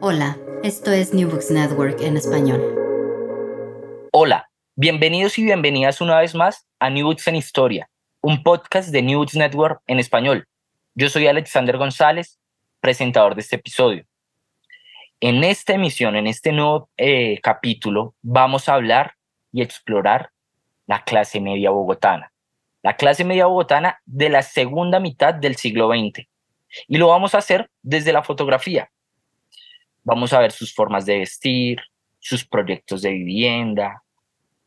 Hola, esto es New Books Network en español. Hola, bienvenidos y bienvenidas una vez más a New Books en Historia, un podcast de New Books Network en español. Yo soy Alexander González, presentador de este episodio. En esta emisión, en este nuevo eh, capítulo, vamos a hablar y explorar la clase media bogotana. La clase media bogotana de la segunda mitad del siglo XX. Y lo vamos a hacer desde la fotografía, Vamos a ver sus formas de vestir, sus proyectos de vivienda,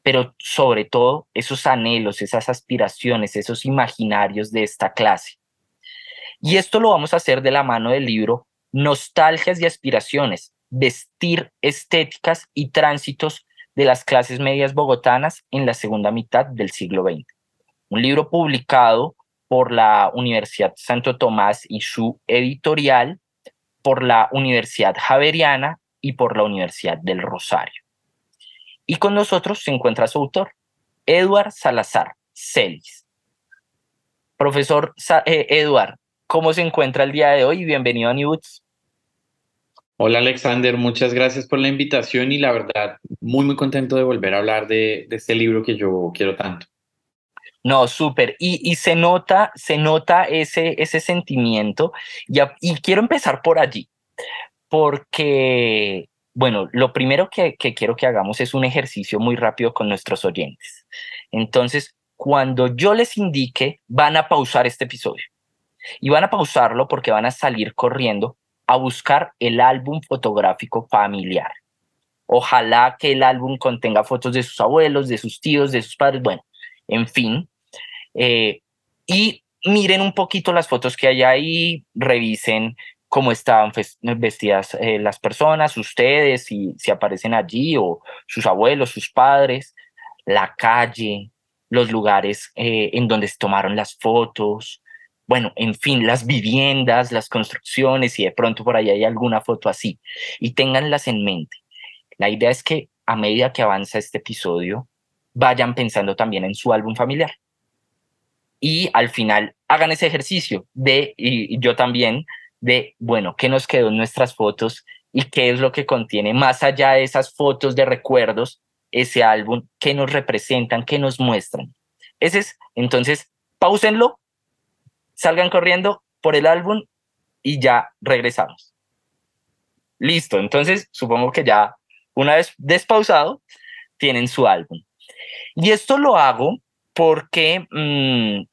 pero sobre todo esos anhelos, esas aspiraciones, esos imaginarios de esta clase. Y esto lo vamos a hacer de la mano del libro Nostalgias y aspiraciones, vestir estéticas y tránsitos de las clases medias bogotanas en la segunda mitad del siglo XX. Un libro publicado por la Universidad Santo Tomás y su editorial por la Universidad Javeriana y por la Universidad del Rosario. Y con nosotros se encuentra su autor, Eduard Salazar Celis. Profesor eh, Eduard, ¿cómo se encuentra el día de hoy? Bienvenido a Newbooks. Hola Alexander, muchas gracias por la invitación y la verdad, muy muy contento de volver a hablar de, de este libro que yo quiero tanto. No, súper. Y, se nota, se nota ese, ese sentimiento. Y, y quiero empezar por allí, porque, bueno, lo primero que, que quiero que hagamos es un ejercicio muy rápido con nuestros oyentes. Entonces, cuando yo les indique, van a pausar este episodio. Y van a pausarlo porque van a salir corriendo a buscar el álbum fotográfico familiar. Ojalá que el álbum contenga fotos de sus abuelos, de sus tíos, de sus padres, bueno, en fin, eh, y miren un poquito las fotos que hay ahí, revisen cómo estaban vestidas eh, las personas, ustedes, si, aparecen allí, o sus abuelos, sus padres, la calle, los lugares eh, en donde se tomaron las fotos, bueno, en fin, las viviendas, las construcciones, y de pronto por ahí hay alguna foto así, y ténganlas en mente. La idea es que a medida que avanza este episodio, vayan pensando también en su álbum familiar y al final hagan ese ejercicio de, y, yo también, de, bueno, ¿qué nos quedó en nuestras fotos y qué es lo que contiene más allá de esas fotos de recuerdos, ese álbum, qué nos representan, qué nos muestran? Ese es, entonces, pausenlo, salgan corriendo por el álbum y ya regresamos. Listo, entonces supongo que ya una vez despausado, tienen su álbum. Y esto lo hago porque mm,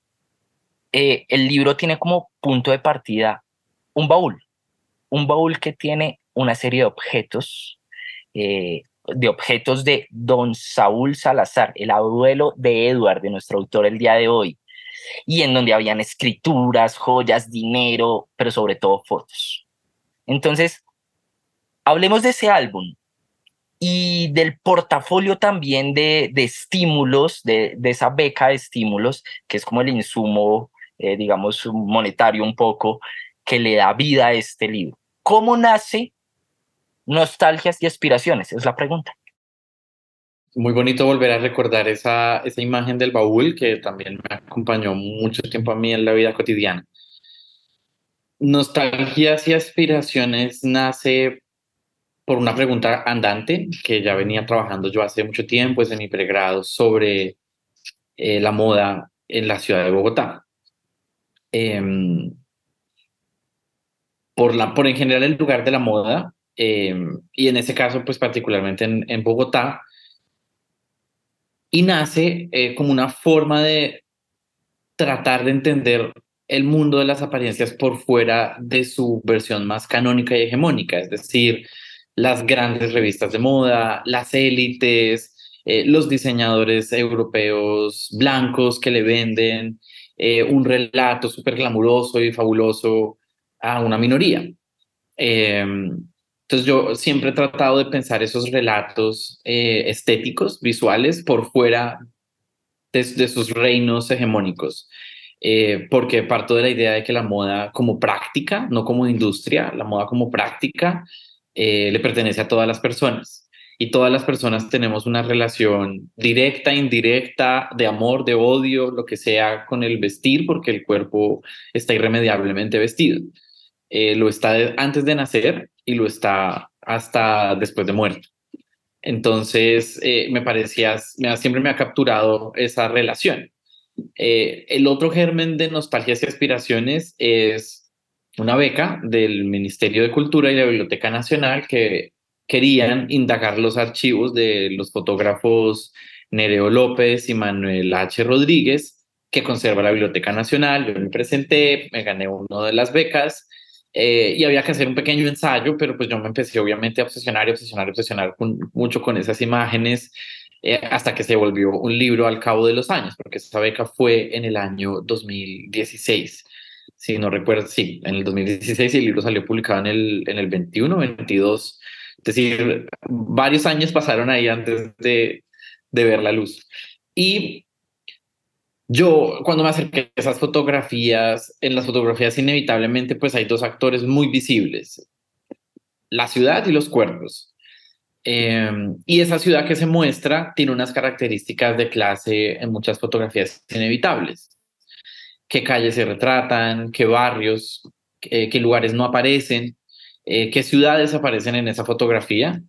eh, el libro tiene como punto de partida un baúl, un baúl que tiene una serie de objetos, eh, de objetos de don Saúl Salazar, el abuelo de Edward, de nuestro autor el día de hoy, y en donde habían escrituras, joyas, dinero, pero sobre todo fotos. Entonces, hablemos de ese álbum y del portafolio también de, de estímulos, de, de, esa beca de estímulos, que es como el insumo eh, digamos, monetario un poco, que le da vida a este libro. ¿Cómo nace Nostalgias y Aspiraciones? Es la pregunta. Muy bonito volver a recordar esa, esa imagen del baúl que también me acompañó mucho tiempo a mí en la vida cotidiana. Nostalgias y aspiraciones nace por una pregunta andante que ya venía trabajando yo hace mucho tiempo, es en mi pregrado, sobre eh, la moda en la ciudad de Bogotá. Em, por, la, por en general el lugar de la moda, em, y en ese caso, pues particularmente en, Bogotá, y nace eh, como una forma de tratar de entender el mundo de las apariencias por fuera de su versión más canónica y hegemónica, es decir, las grandes revistas de moda, las élites, eh, los diseñadores europeos blancos que le venden eh, un relato súper glamuroso y fabuloso a una minoría. Em, Entonces yo siempre he tratado de pensar esos relatos eh, estéticos, visuales, por fuera de, sus reinos hegemónicos. Eh, porque parto de la idea de que la moda como práctica, no como industria, la moda como práctica, le pertenece a todas las personas. Y todas las personas tenemos una relación directa, indirecta, de amor, de odio, lo que sea con el vestir, porque el cuerpo está irremediablemente vestido. lo está antes de nacer y lo está hasta después de muerto. Entonces, eh, me parecía, siempre me ha capturado esa relación. Eh, el otro germen de nostalgias y aspiraciones es una beca del Ministerio de Cultura y la Biblioteca Nacional que querían indagar los archivos de los fotógrafos Nereo López y Manuel H. Rodríguez, que conserva la Biblioteca Nacional. Yo me presenté, me gané una de las becas eh, y había que hacer un pequeño ensayo, pero pues yo me empecé obviamente a obsesionar y obsesionar obsesionar mucho con esas imágenes eh, hasta que se volvió un libro al cabo de los años, porque esa beca fue en el año 2016. Si no recuerdo, sí, en el 2016 y el libro salió publicado en el, en el 21, 22. Es decir, varios años pasaron ahí antes de, de ver la luz. Y yo, cuando me acerqué a esas fotografías, en las fotografías inevitablemente pues hay dos actores muy visibles, la ciudad y los cuerpos. Em, y esa ciudad que se muestra tiene unas características de clase en muchas fotografías inevitables. ¿Qué calles se retratan? ¿Qué barrios? ¿Qué, lugares no aparecen? Eh, ¿Qué ciudades aparecen en esa fotografía?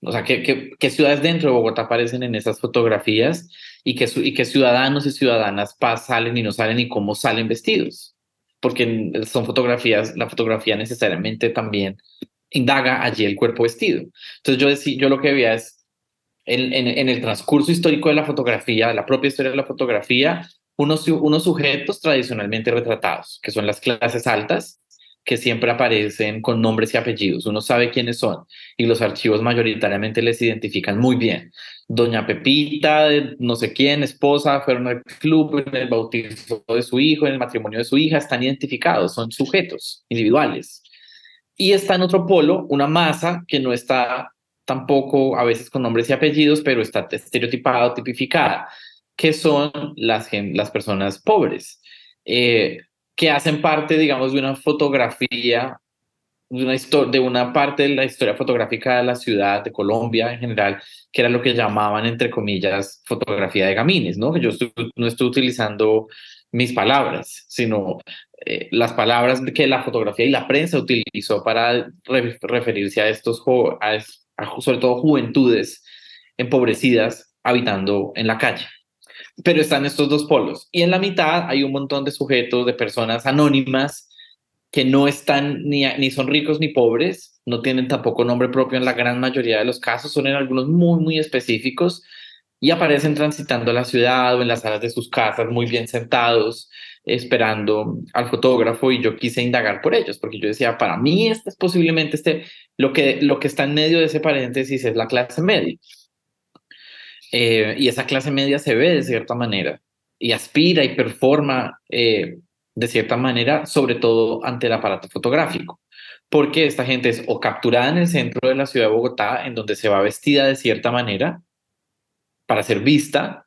O sea, ¿qué, qué, qué ciudades dentro de Bogotá aparecen en esas fotografías? y que, y que ciudadanos y ciudadanas salen y no salen y cómo salen vestidos, porque son fotografías, la fotografía necesariamente también indaga allí el cuerpo vestido. Entonces yo, decía, yo lo que veía es, en, en, el transcurso histórico de la fotografía, de la propia historia de la fotografía, unos, unos sujetos tradicionalmente retratados, que son las clases altas, que siempre aparecen con nombres y apellidos. Uno sabe quiénes son y los archivos mayoritariamente les identifican muy bien. Doña Pepita, no sé quién, esposa, fueron al club en el bautizo de su hijo, en el matrimonio de su hija, están identificados, son sujetos individuales. Y está en otro polo una masa que no está tampoco a veces con nombres y apellidos, pero está estereotipada, tipificada, que son las, las personas pobres. Eh, que hacen parte, digamos, de una fotografía, de una, parte de la historia fotográfica de la ciudad, de Colombia en general, que era lo que llamaban, entre comillas, fotografía de gamines, ¿no? Yo no estoy utilizando mis palabras, sino eh, las palabras que la fotografía y la prensa utilizó para referirse a estos, a, sobre todo juventudes empobrecidas habitando en la calle pero están estos dos polos. Y en la mitad hay un montón de sujetos, de personas anónimas que no están ni, ni son ricos ni pobres, no tienen tampoco nombre propio en la gran mayoría de los casos, son en algunos muy, muy específicos y aparecen transitando la ciudad o en las salas de sus casas muy bien sentados, esperando al fotógrafo y yo quise indagar por ellos, porque yo decía, para mí este es posiblemente este, lo que, lo que está en medio de ese paréntesis es la clase media. Eh, y esa clase media se ve de cierta manera y aspira y performa eh, de cierta manera, sobre todo ante el aparato fotográfico, porque esta gente es o capturada en el centro de la ciudad de Bogotá, en donde se va vestida de cierta manera para ser vista,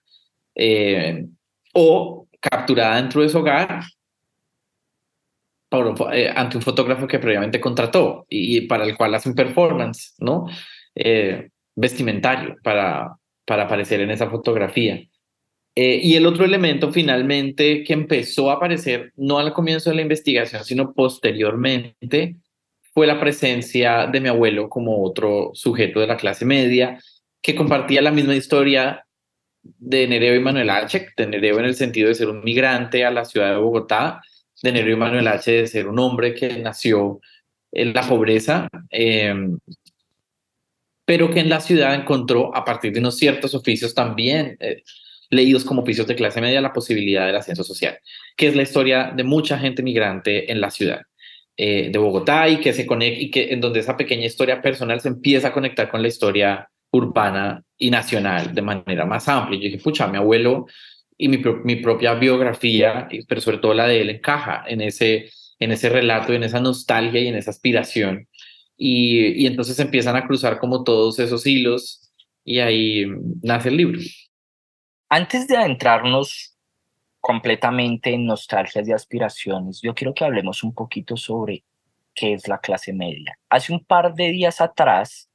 eh, o capturada dentro de su hogar ante un fotógrafo que previamente contrató y, para el cual hace un performance, ¿no? vestimentario para, para aparecer en esa fotografía. Eh, y el otro elemento finalmente que empezó a aparecer, no al comienzo de la investigación, sino posteriormente, fue la presencia de mi abuelo como otro sujeto de la clase media que compartía la misma historia de Nereo y Manuel H., de Nereo en el sentido de ser un migrante a la ciudad de Bogotá, de Nereo y Manuel H. de ser un hombre que nació en la pobreza, eh, pero que en la ciudad encontró, a partir de unos ciertos oficios también eh, leídos como oficios de clase media, la posibilidad del ascenso social, que es la historia de mucha gente migrante en la ciudad eh, de Bogotá y que se conecta y que en donde esa pequeña historia personal se empieza a conectar con la historia urbana y nacional de manera más amplia. Yo dije, pucha, mi abuelo y mi, mi propia biografía, pero sobre todo la de él, encaja en ese, en ese relato, en esa nostalgia y en esa aspiración y, entonces empiezan a cruzar como todos esos hilos y ahí nace el libro. Antes de adentrarnos completamente en nostalgias y aspiraciones, yo quiero que hablemos un poquito sobre qué es la clase media. Hace un par de días atrás,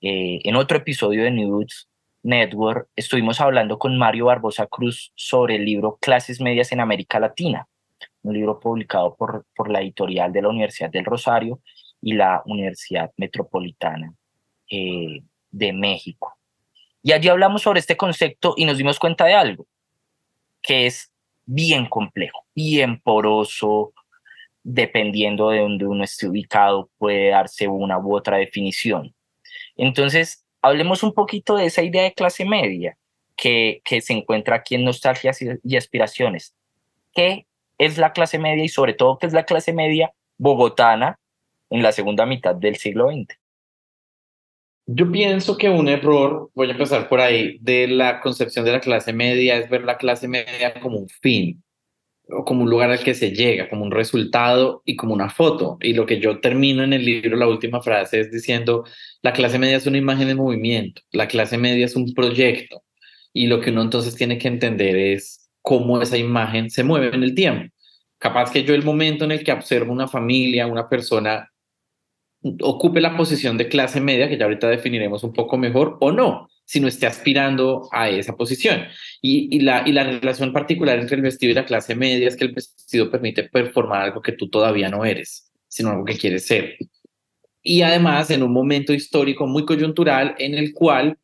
eh, en otro episodio de News Network, estuvimos hablando con Mario Barbosa Cruz sobre el libro Clases Medias en América Latina, un libro publicado por, por la editorial de la Universidad del Rosario y la Universidad Metropolitana eh, de México. Y allí hablamos sobre este concepto y nos dimos cuenta de algo, que es bien complejo, bien poroso, dependiendo de donde uno esté ubicado, puede darse una u otra definición. Entonces, hablemos un poquito de esa idea de clase media que, que se encuentra aquí en Nostalgias y, Aspiraciones. ¿Qué es la clase media y sobre todo qué es la clase media bogotana en la segunda mitad del siglo XX? Yo pienso que un error, voy a empezar por ahí, de la concepción de la clase media es ver la clase media como un fin o como un lugar al que se llega, como un resultado y como una foto. Y lo que yo termino en el libro, la última frase, es diciendo, la clase media es una imagen de movimiento, la clase media es un proyecto. Y lo que uno entonces tiene que entender es cómo esa imagen se mueve en el tiempo. Capaz que yo el momento en el que observo una familia, una persona, ocupe la posición de clase media, que ya ahorita definiremos un poco mejor, o no sino esté aspirando a esa posición. Y, la, y la relación particular entre el vestido y la clase media es que el vestido permite performar algo que tú todavía no eres, sino algo que quieres ser. Y además en un momento histórico muy coyuntural en el cual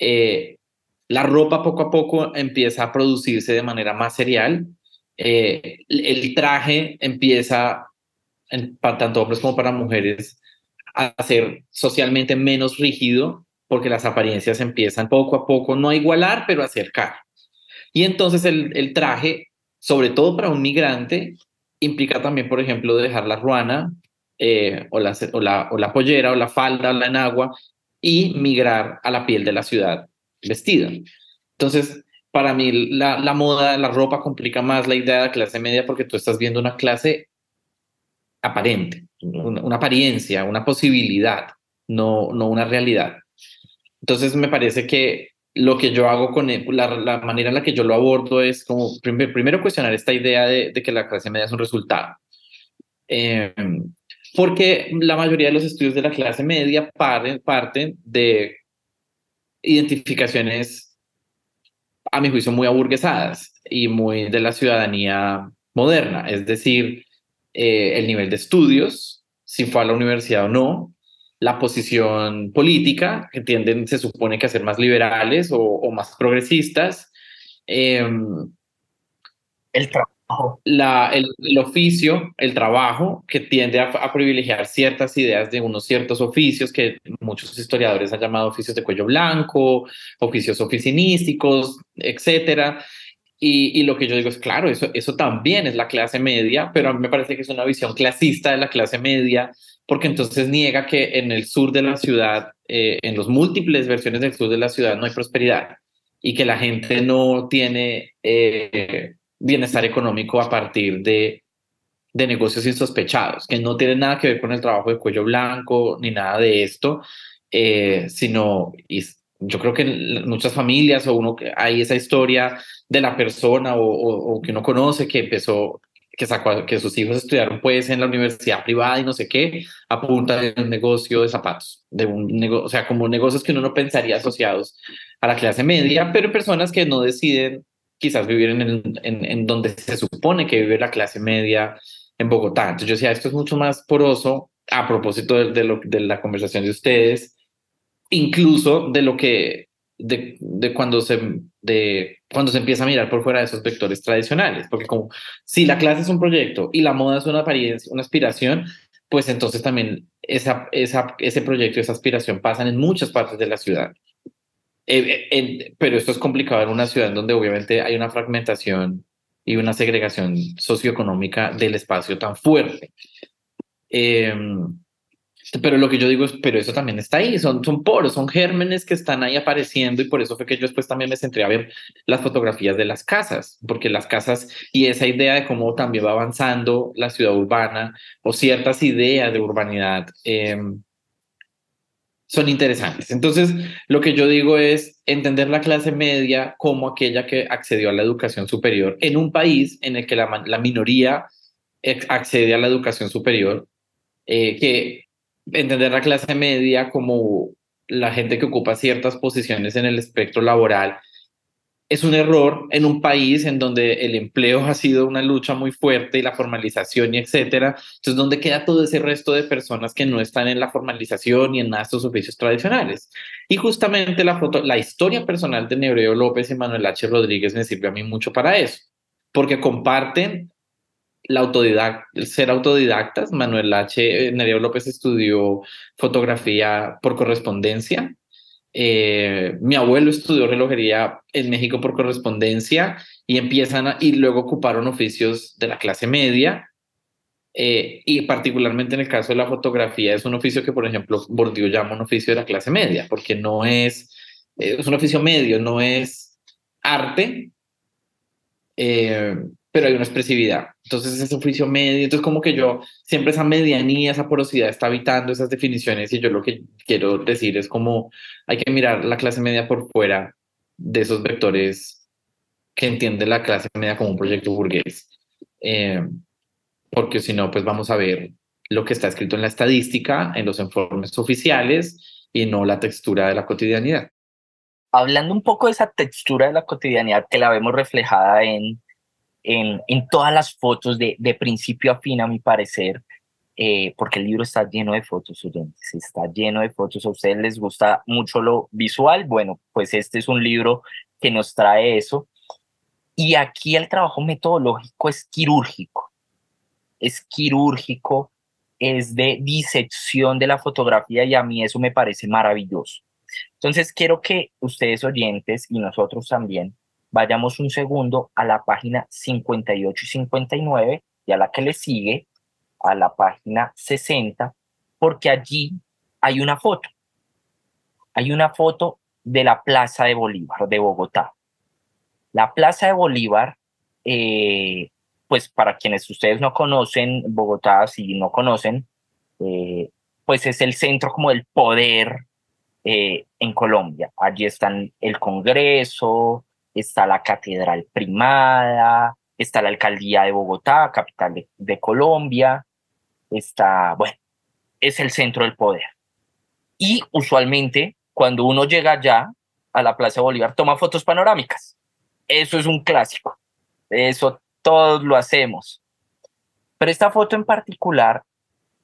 eh, la ropa poco a poco empieza a producirse de manera más serial, eh, el traje empieza, para tanto hombres como para mujeres, a ser socialmente menos rígido porque las apariencias empiezan poco a poco, no a igualar, pero a acercar. Y entonces el, traje, sobre todo para un migrante, implica también, por ejemplo, dejar la ruana eh, o, la, o, la, o la pollera o la falda o la enagua y migrar a la piel de la ciudad vestida. Entonces, para mí la, la moda, la ropa complica más la idea de la clase media porque tú estás viendo una clase aparente, una, una apariencia, una posibilidad, no, no una realidad. Entonces me parece que lo que yo hago con la, manera en la que yo lo abordo es como primero cuestionar esta idea de, que la clase media es un resultado. Em, porque la mayoría de los estudios de la clase media parten, parten de identificaciones, a mi juicio, muy aburguesadas y muy de la ciudadanía moderna, es decir, eh, el nivel de estudios, si fue a la universidad o no, la posición política, que tienden, se supone que a ser más liberales o, más progresistas. Em, el trabajo. La, el, oficio, el trabajo, que tiende a, privilegiar ciertas ideas de unos ciertos oficios que muchos historiadores han llamado oficios de cuello blanco, oficios oficinísticos, etcétera. Y, y, lo que yo digo es, claro, eso, eso también es la clase media, pero a mí me parece que es una visión clasista de la clase media, porque entonces niega que en el sur de la ciudad, eh, en las múltiples versiones del sur de la ciudad, no hay prosperidad y que la gente no tiene eh, bienestar económico a partir de, de negocios insospechados, que no tienen nada que ver con el trabajo de cuello blanco ni nada de esto, eh, sino y yo creo que en muchas familias o uno hay esa historia de la persona o, o que uno conoce que empezó que sacó que sus hijos estudiaron pues en la universidad privada y no sé qué, apunta de un negocio de zapatos, de un negocio, o sea, como negocios que uno no pensaría asociados a la clase media, pero personas que no deciden quizás vivir en, el, en, en donde se supone que vive la clase media en Bogotá. Entonces yo decía, esto es mucho más poroso a propósito de, de, lo, de la conversación de ustedes, incluso de lo que de, cuando se, de cuando se empieza a mirar por fuera de esos vectores tradicionales, porque como si la clase es un proyecto y la moda es una apariencia, una aspiración, pues entonces también esa, esa, ese proyecto, esa aspiración pasan en muchas partes de la ciudad. Eh, eh, pero esto es complicado en una ciudad donde obviamente hay una fragmentación y una segregación socioeconómica del espacio tan fuerte. Eh, pero lo que yo digo es, pero eso también está ahí, son, son poros, son gérmenes que están ahí apareciendo y por eso fue que yo después también me centré a ver las fotografías de las casas, porque las casas y esa idea de cómo también va avanzando la ciudad urbana o ciertas ideas de urbanidad em, son interesantes. Entonces, lo que yo digo es entender la clase media como aquella que accedió a la educación superior en un país en el que la, la minoría accede a la educación superior, eh, que entender la clase media como la gente que ocupa ciertas posiciones en el espectro laboral es un error en un país en donde el empleo ha sido una lucha muy fuerte y la formalización y etcétera. Entonces, ¿dónde queda todo ese resto de personas que no están en la formalización y en estos oficios tradicionales? Y justamente la, foto, la historia personal de Nebreo López y Manuel H. Rodríguez me sirve a mí mucho para eso, porque comparten la autodidact ser autodidactas. Manuel H. Eh, Nebreo López estudió fotografía por correspondencia eh, mi abuelo estudió relojería en México por correspondencia y empiezan y luego ocuparon oficios de la clase media. Eh, y particularmente en el caso de la fotografía es un oficio que, por ejemplo, Bourdieu llama un oficio de la clase media, porque no es, eh, es un oficio medio, no es arte, pero hay una expresividad. Entonces es oficio medio, entonces como que yo siempre esa medianía, esa porosidad está habitando esas definiciones y yo lo que quiero decir es como hay que mirar la clase media por fuera de esos vectores que entiende la clase media como un proyecto burgués. Eh, porque si no, pues vamos a ver lo que está escrito en la estadística, en los informes oficiales y no la textura de la cotidianidad. Hablando un poco de esa textura de la cotidianidad que la vemos reflejada en en, todas las fotos de, de, principio a fin, a mi parecer, eh, porque el libro está lleno de fotos, oyentes, está lleno de fotos. A ustedes les gusta mucho lo visual, bueno, pues este es un libro que nos trae eso. Y aquí el trabajo metodológico es quirúrgico, es quirúrgico, es de disección de la fotografía y a mí eso me parece maravilloso. Entonces quiero que ustedes oyentes y nosotros también vayamos un segundo a la página 58 y 59 y a la que le sigue, a la página 60, porque allí hay una foto. Hay una foto de la Plaza de Bolívar de Bogotá. La Plaza de Bolívar, eh, pues para quienes ustedes no conocen, Bogotá, si no conocen, eh, pues es el centro como del poder eh, en Colombia. Allí están el Congreso, está la Catedral Primada, está la Alcaldía de Bogotá, capital de, Colombia, está, bueno, es el centro del poder. Y usualmente cuando uno llega allá a la Plaza Bolívar toma fotos panorámicas. Eso es un clásico. Eso todos lo hacemos. Pero esta foto en particular,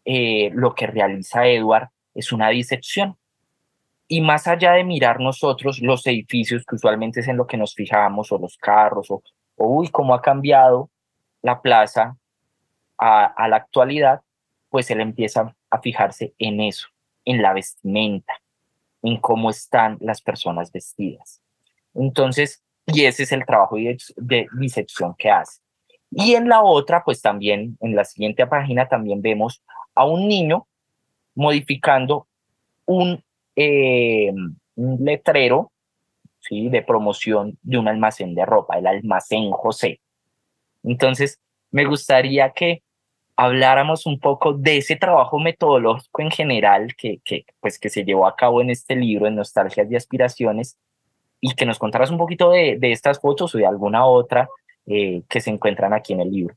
eh, lo que realiza Edward es una disección. Y más allá de mirar nosotros los edificios, que usualmente es en lo que nos fijamos, o los carros, o, uy, cómo ha cambiado la plaza a, la actualidad, pues él empieza a fijarse en eso, en la vestimenta, en cómo están las personas vestidas. Entonces, y ese es el trabajo de, de disección que hace. Y en la otra, pues también, en la siguiente página, también vemos a un niño modificando un eh, un letrero ¿sí? de promoción de un almacén de ropa, el almacén José. Entonces, me gustaría que habláramos un poco de ese trabajo metodológico en general que, que, pues, que se llevó a cabo en este libro, en Nostalgias y Aspiraciones, y que nos contaras un poquito de, de estas fotos o de alguna otra eh, que se encuentran aquí en el libro.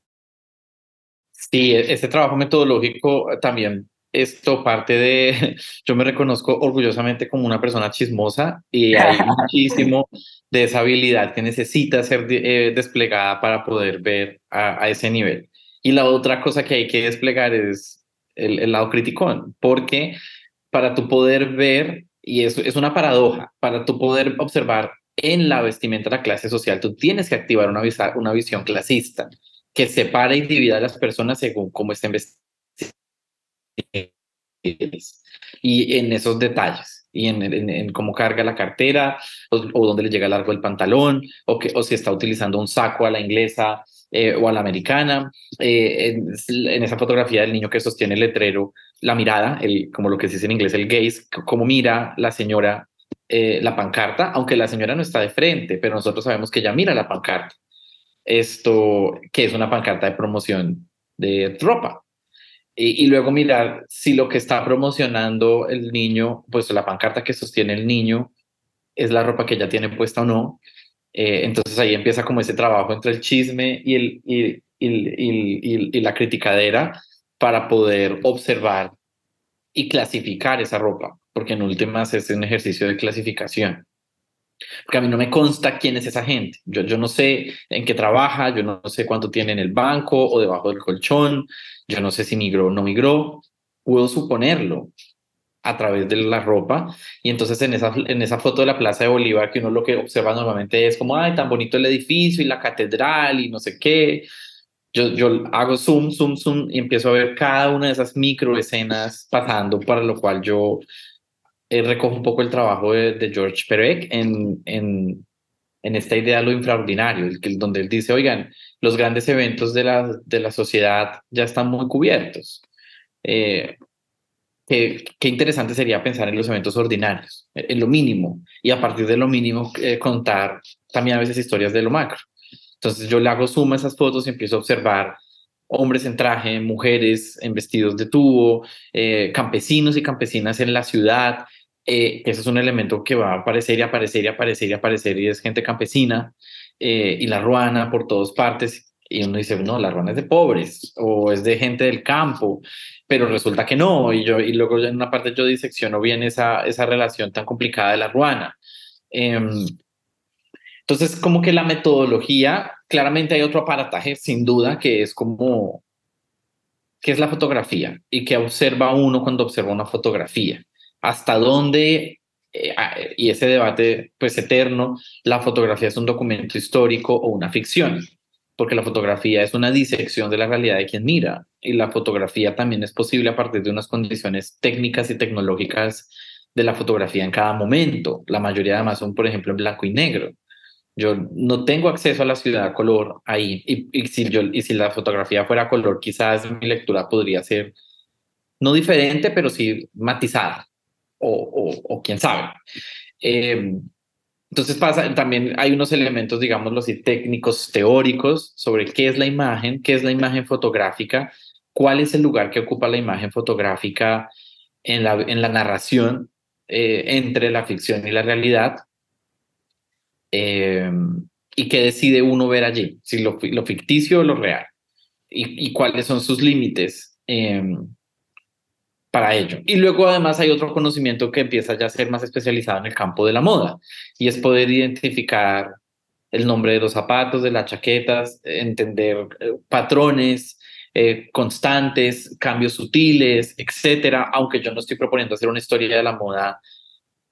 Sí, e-, ese trabajo metodológico también esto parte de, yo me reconozco orgullosamente como una persona chismosa y hay muchísimo de esa habilidad que necesita ser eh, desplegada para poder ver a, ese nivel. Y la otra cosa que hay que desplegar es el, lado crítico, porque para tu poder ver, y eso es una paradoja, para tu poder observar en la vestimenta de la clase social, tú tienes que activar una, una visión clasista que separa y divida a las personas según cómo estén vestidas y en esos detalles y en, en, cómo carga la cartera o, dónde le llega largo el pantalón o, que, o si está utilizando un saco a la inglesa eh, o a la americana. Eh, en, esa fotografía del niño que sostiene el letrero, la mirada, el, como lo que se dice en inglés, el gaze, cómo mira la señora eh, la pancarta, aunque la señora no está de frente, pero nosotros sabemos que ella mira la pancarta. Esto, que es una pancarta de promoción de ropa. Y, luego mirar si lo que está promocionando el niño, pues la pancarta que sostiene el niño, es la ropa que ya tiene puesta o no. Eh, entonces ahí empieza como ese trabajo entre el chisme y, el, y, y, y la criticadera para poder observar y clasificar esa ropa, porque en últimas es un ejercicio de clasificación. Porque a mí no me consta quién es esa gente. Yo, yo no sé en qué trabaja, yo no sé cuánto tiene en el banco o debajo del colchón, yo no sé si migró o no migró. Puedo suponerlo a través de la ropa. Y entonces en esa, en esa foto de la Plaza de Bolívar, que uno lo que observa normalmente es como, ay, tan bonito el edificio y la catedral y no sé qué. Yo, yo hago zoom, zoom, zoom y empiezo a ver cada una de esas micro escenas pasando, para lo cual yo eh, un poco el trabajo de, George Perec en, en, en, esta idea de lo infraordinario, el donde él dice, oigan, los grandes eventos de la, de la sociedad ya están muy cubiertos. Eh, qué, qué, interesante sería pensar en los eventos ordinarios, en lo mínimo, y a partir de lo mínimo eh, contar también a veces historias de lo macro. Entonces yo le hago suma a esas fotos y empiezo a observar hombres en traje, mujeres en vestidos de tubo, campesinos y campesinas en la ciudad, eh, ese es un elemento que va a aparecer y aparecer y aparecer y aparecer y es gente campesina eh, y la ruana por todas partes y uno dice, no, la ruana es de pobres o es de gente del campo, pero resulta que no y, yo, y luego en una parte yo disecciono bien esa, esa relación tan complicada de la ruana. Em, entonces, como que la metodología, claramente hay otro aparataje, sin duda, que es como, que es la fotografía y que observa uno cuando observa una fotografía hasta dónde, eh, y ese debate pues eterno, la fotografía es un documento histórico o una ficción, porque la fotografía es una disección de la realidad de quien mira, y la fotografía también es posible a partir de unas condiciones técnicas y tecnológicas de la fotografía en cada momento. La mayoría además son, por ejemplo, en blanco y negro. Yo no tengo acceso a la ciudad a color ahí, y, y, si, yo, y si la fotografía fuera a color, quizás mi lectura podría ser no diferente, pero sí matizada o, o, quién sabe. Em, entonces pasa, también hay unos elementos, digámoslo así, técnicos, teóricos sobre qué es la imagen, qué es la imagen fotográfica, cuál es el lugar que ocupa la imagen fotográfica en la, en la narración eh, entre la ficción y la realidad. Em, y qué decide uno ver allí, si lo, lo ficticio o lo real, y, y cuáles son sus límites. Em, para ello. Y luego además hay otro conocimiento que empieza ya a ser más especializado en el campo de la moda y es poder identificar el nombre de los zapatos, de las chaquetas, entender eh, patrones eh, constantes, cambios sutiles, etcétera, aunque yo no estoy proponiendo hacer una historia de la moda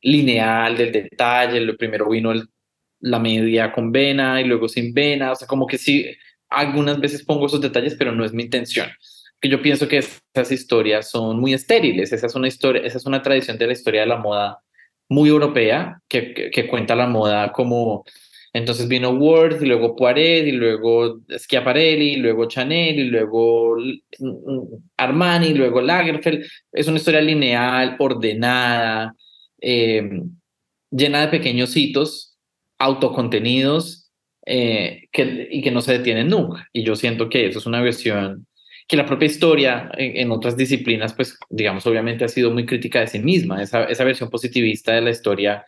lineal, del detalle, lo primero vino la media con vena y luego sin vena, o sea, como que sí, algunas veces pongo esos detalles, pero no es mi intención que yo pienso que esas historias son muy estériles. Esa es una historia, esa es una tradición de la historia de la moda muy europea que, que, cuenta la moda como entonces vino Worth y luego Poiret y luego Schiaparelli y luego Chanel y luego Armani y luego Lagerfeld. Es una historia lineal, ordenada, em, llena de pequeños hitos autocontenidos eh, que, y que no se detienen nunca. Y yo siento que eso es una versión que la propia historia en, otras disciplinas, pues digamos, obviamente ha sido muy crítica de sí misma. Esa, esa versión positivista de la historia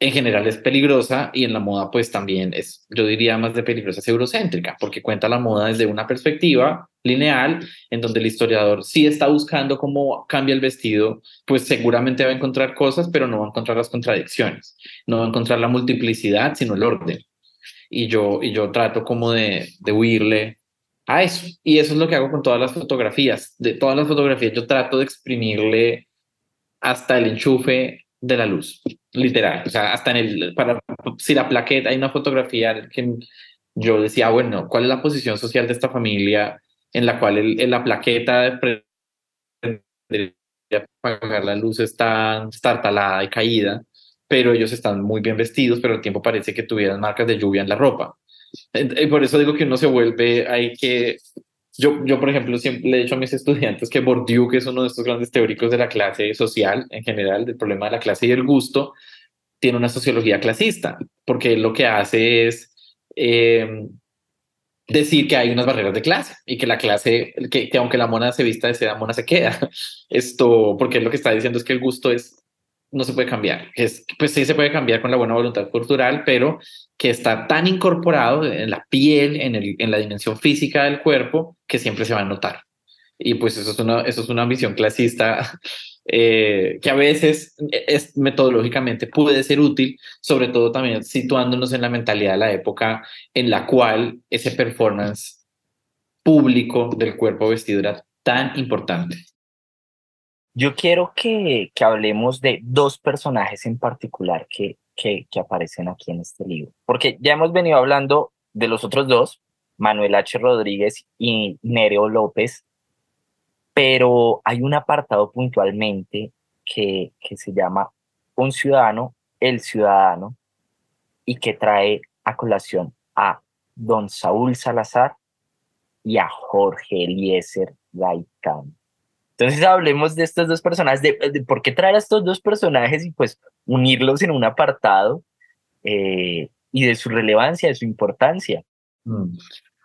en general es peligrosa y en la moda pues también es, yo diría más de peligrosa, es eurocéntrica, porque cuenta la moda desde una perspectiva lineal en donde el historiador sí está buscando cómo cambia el vestido, pues seguramente va a encontrar cosas, pero no va a encontrar las contradicciones, no va a encontrar la multiplicidad, sino el orden. Y yo, y yo trato como de, de huirle a eso. Y eso es lo que hago con todas las fotografías. De todas las fotografías yo trato de exprimirle hasta el enchufe de la luz, literal. O sea, hasta en el, para, si la plaqueta, hay una fotografía que yo decía, bueno, ¿cuál es la posición social de esta familia en la cual el, la plaqueta de apagar la luz está estartalada y caída, pero ellos están muy bien vestidos, pero al tiempo parece que tuvieran marcas de lluvia en la ropa. Y por eso digo que uno se vuelve, hay que... Yo, yo, por ejemplo, siempre le he dicho a mis estudiantes que Bourdieu, que es uno de estos grandes teóricos de la clase social en general, del problema de la clase y el gusto, tiene una sociología clasista, porque lo que hace es eh, decir que hay unas barreras de clase y que la clase, que, que aunque la mona se vista de seda, mona se queda. Esto, porque lo que está diciendo es que el gusto es no se puede cambiar. Es, pues sí se puede cambiar con la buena voluntad cultural, pero que está tan incorporado en la piel, en, el, en la dimensión física del cuerpo, que siempre se va a notar. Y pues eso es una, eso es una visión clasista eh, que a veces es, metodológicamente puede ser útil, sobre todo también situándonos en la mentalidad de la época en la cual ese performance público del cuerpo vestido era tan importante. Yo quiero que, hablemos de dos personajes en particular que, que, que aparecen aquí en este libro, porque ya hemos venido hablando de los otros dos, Manuel H. Rodríguez y Nereo López, pero hay un apartado puntualmente que, que se llama Un ciudadano, el ciudadano, y que trae a colación a don Saúl Salazar y a Jorge Eliezer Gaitán. Entonces hablemos de estos dos personajes, de, por qué traer a estos dos personajes y pues unirlos en un apartado eh, y de su relevancia, de su importancia. Mm.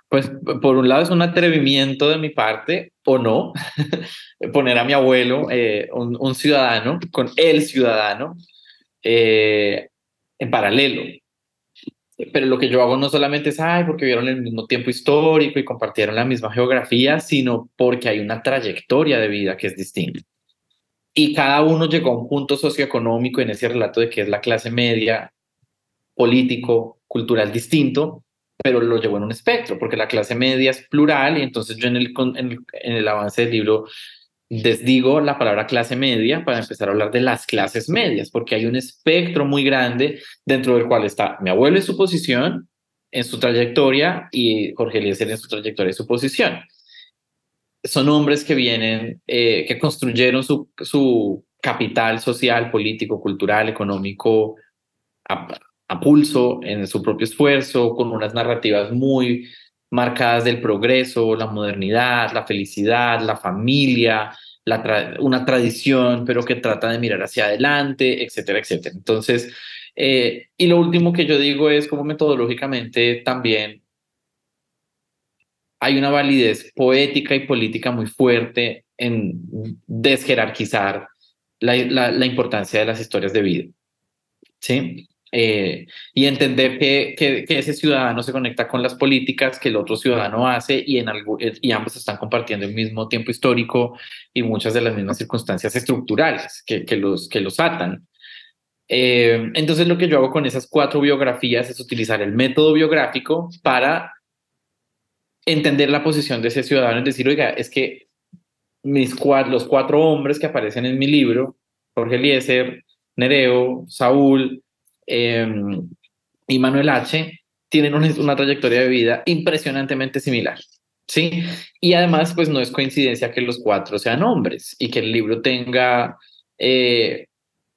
Pues por un lado es un atrevimiento de mi parte, o no, poner a mi abuelo, eh, un, ciudadano, con el ciudadano, eh, en paralelo pero lo que yo hago no solamente es, ay, porque vieron el mismo tiempo histórico y compartieron la misma geografía, sino porque hay una trayectoria de vida que es distinta. Y cada uno llegó a un punto socioeconómico en ese relato de que es la clase media, político, cultural distinto, pero lo llevó en un espectro, porque la clase media es plural y entonces yo en el, en el, en el avance del libro desdigo la palabra clase media para empezar a hablar de las clases medias, porque hay un espectro muy grande dentro del cual está mi abuelo en su posición, en su trayectoria, y Jorge Eliezer en su trayectoria y su posición. Son hombres que vienen, eh, que construyeron su, su capital social, político, cultural, económico a, a pulso, en su propio esfuerzo, con unas narrativas muy marcadas del progreso, la modernidad, la felicidad, la familia, una tradición, pero que trata de mirar hacia adelante, etcétera, etcétera. Entonces, eh, y lo último que yo digo es como metodológicamente también hay una validez poética y política muy fuerte en desjerarquizar la, importancia de las historias de vida. ¿Sí? Eh, y entender que, que, ese ciudadano se conecta con las políticas que el otro ciudadano hace y, en algo, eh, y ambos están compartiendo el mismo tiempo histórico y muchas de las mismas circunstancias estructurales que, que, los, que los atan. Eh, entonces lo que yo hago con esas cuatro biografías es utilizar el método biográfico para entender la posición de ese ciudadano, es decir, oiga, es que mis cuatro, los cuatro hombres que aparecen en mi libro, Jorge Eliezer, Nereo, Saúl, Em, y Manuel H. tienen una, trayectoria de vida impresionantemente similar. ¿sí? Y además, pues no es coincidencia que los cuatro sean hombres y que el libro tenga eh,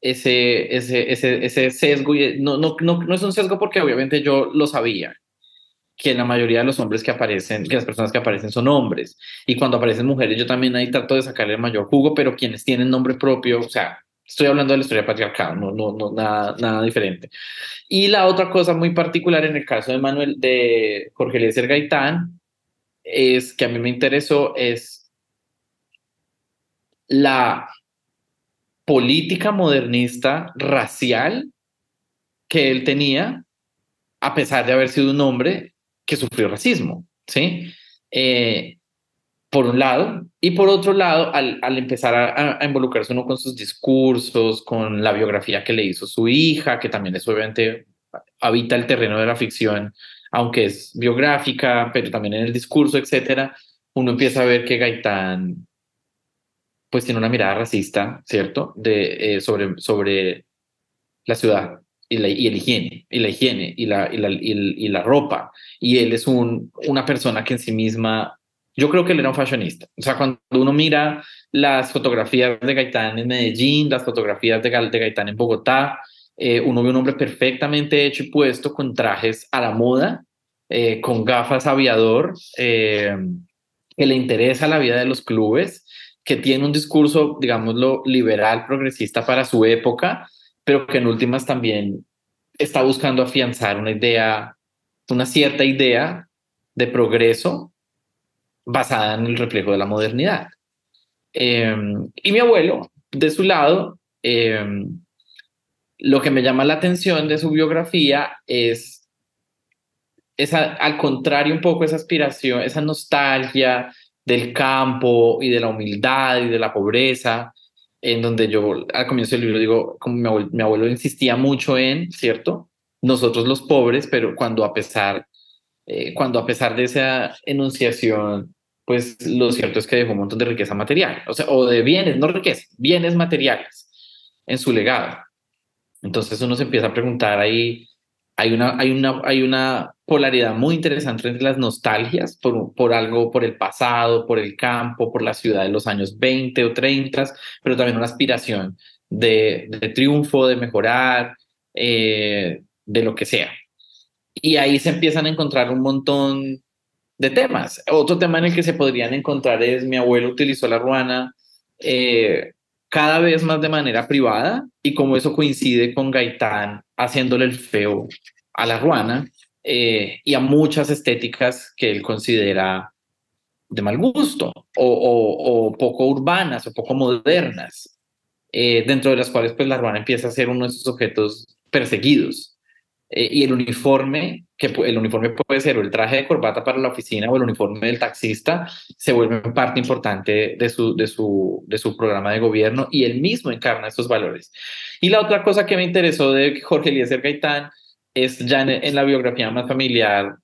ese, ese, ese, ese sesgo. Y no, no, no, no es un sesgo porque obviamente yo lo sabía, que la mayoría de los hombres que aparecen, que las personas que aparecen son hombres. Y cuando aparecen mujeres, yo también ahí trato de sacarle el mayor jugo, pero quienes tienen nombre propio, o sea, Estoy hablando de la historia patriarcal, no, no, no, nada, nada diferente. Y la otra cosa muy particular en el caso de Manuel, de Jorge Eliezer Gaitán, es que a mí me interesó es la política modernista racial que él tenía, a pesar de haber sido un hombre que sufrió racismo, ¿sí? Eh, por un lado, y por otro lado, al, al empezar a, involucrarse uno con sus discursos, con la biografía que le hizo su hija, que también es obviamente habita el terreno de la ficción, aunque es biográfica, pero también en el discurso, etcétera, uno empieza a ver que Gaitán pues tiene una mirada racista, ¿cierto? De, eh, sobre, sobre la ciudad y, la, y el higiene, y la higiene, y la, y la, y la ropa. Y él es un, una persona que en sí misma yo creo que él era un fashionista. O sea, cuando uno mira las fotografías de Gaitán en Medellín, las fotografías de, Gaitán en Bogotá, eh, uno ve un hombre perfectamente hecho y puesto con trajes a la moda, eh, con gafas aviador, eh, que le interesa la vida de los clubes, que tiene un discurso, digámoslo, liberal, progresista para su época, pero que en últimas también está buscando afianzar una idea, una cierta idea de progreso basada en el reflejo de la modernidad. Em, y mi abuelo, de su lado, em, lo que me llama la atención de su biografía es esa, al contrario un poco esa aspiración, esa nostalgia del campo y de la humildad y de la pobreza, en donde yo al comienzo del libro digo, como mi abuelo, mi abuelo insistía mucho en, ¿cierto? Nosotros los pobres, pero cuando a pesar, eh, cuando a pesar de esa enunciación, pues lo cierto es que dejó un montón de riqueza material, o sea, o de bienes, no riqueza, bienes materiales en su legado. Entonces uno se empieza a preguntar ahí, hay una, hay una, hay una polaridad muy interesante entre las nostalgias por, por algo, por el pasado, por el campo, por la ciudad de los años 20 o 30, pero también una aspiración de, triunfo, de mejorar, eh, de lo que sea. Y ahí se empiezan a encontrar un montón de temas. Otro tema en el que se podrían encontrar es mi abuelo utilizó la ruana eh, cada vez más de manera privada y como eso coincide con Gaitán haciéndole el feo a la ruana eh, y a muchas estéticas que él considera de mal gusto o, poco urbanas o poco modernas, eh, dentro de las cuales pues la ruana empieza a ser uno de esos objetos perseguidos. Eh, y el uniforme, que el uniforme puede ser el traje de corbata para la oficina o el uniforme del taxista, se vuelve parte importante de su, de su, de su programa de gobierno y él mismo encarna estos valores. Y la otra cosa que me interesó de Jorge Eliezer Gaitán es ya en, la biografía más familiar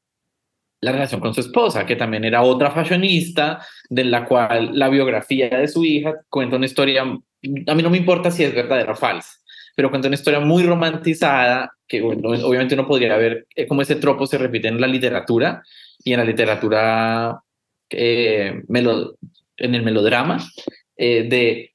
la relación con su esposa, que también era otra fashionista, de la cual la biografía de su hija cuenta una historia, a mí no me importa si es verdadera o falsa, pero cuenta una historia muy romantizada, que obviamente uno podría ver eh, cómo ese tropo se repite en la literatura y en la literatura, eh, en el melodrama, eh, de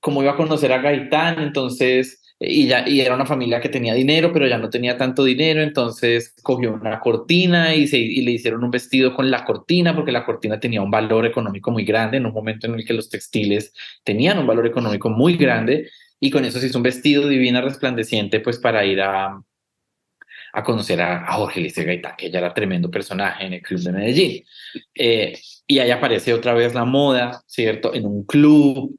cómo iba a conocer a Gaitán, entonces y, ya, y era una familia que tenía dinero, pero ya no tenía tanto dinero, entonces cogió una cortina y, se, y le hicieron un vestido con la cortina, porque la cortina tenía un valor económico muy grande en un momento en el que los textiles tenían un valor económico muy grande, y con eso se hizo un vestido divina resplandeciente, pues para ir a, a conocer a, Jorge Luis Gaitán, que ya era tremendo personaje en el club de Medellín. Eh, y ahí aparece otra vez la moda, ¿cierto? En un club,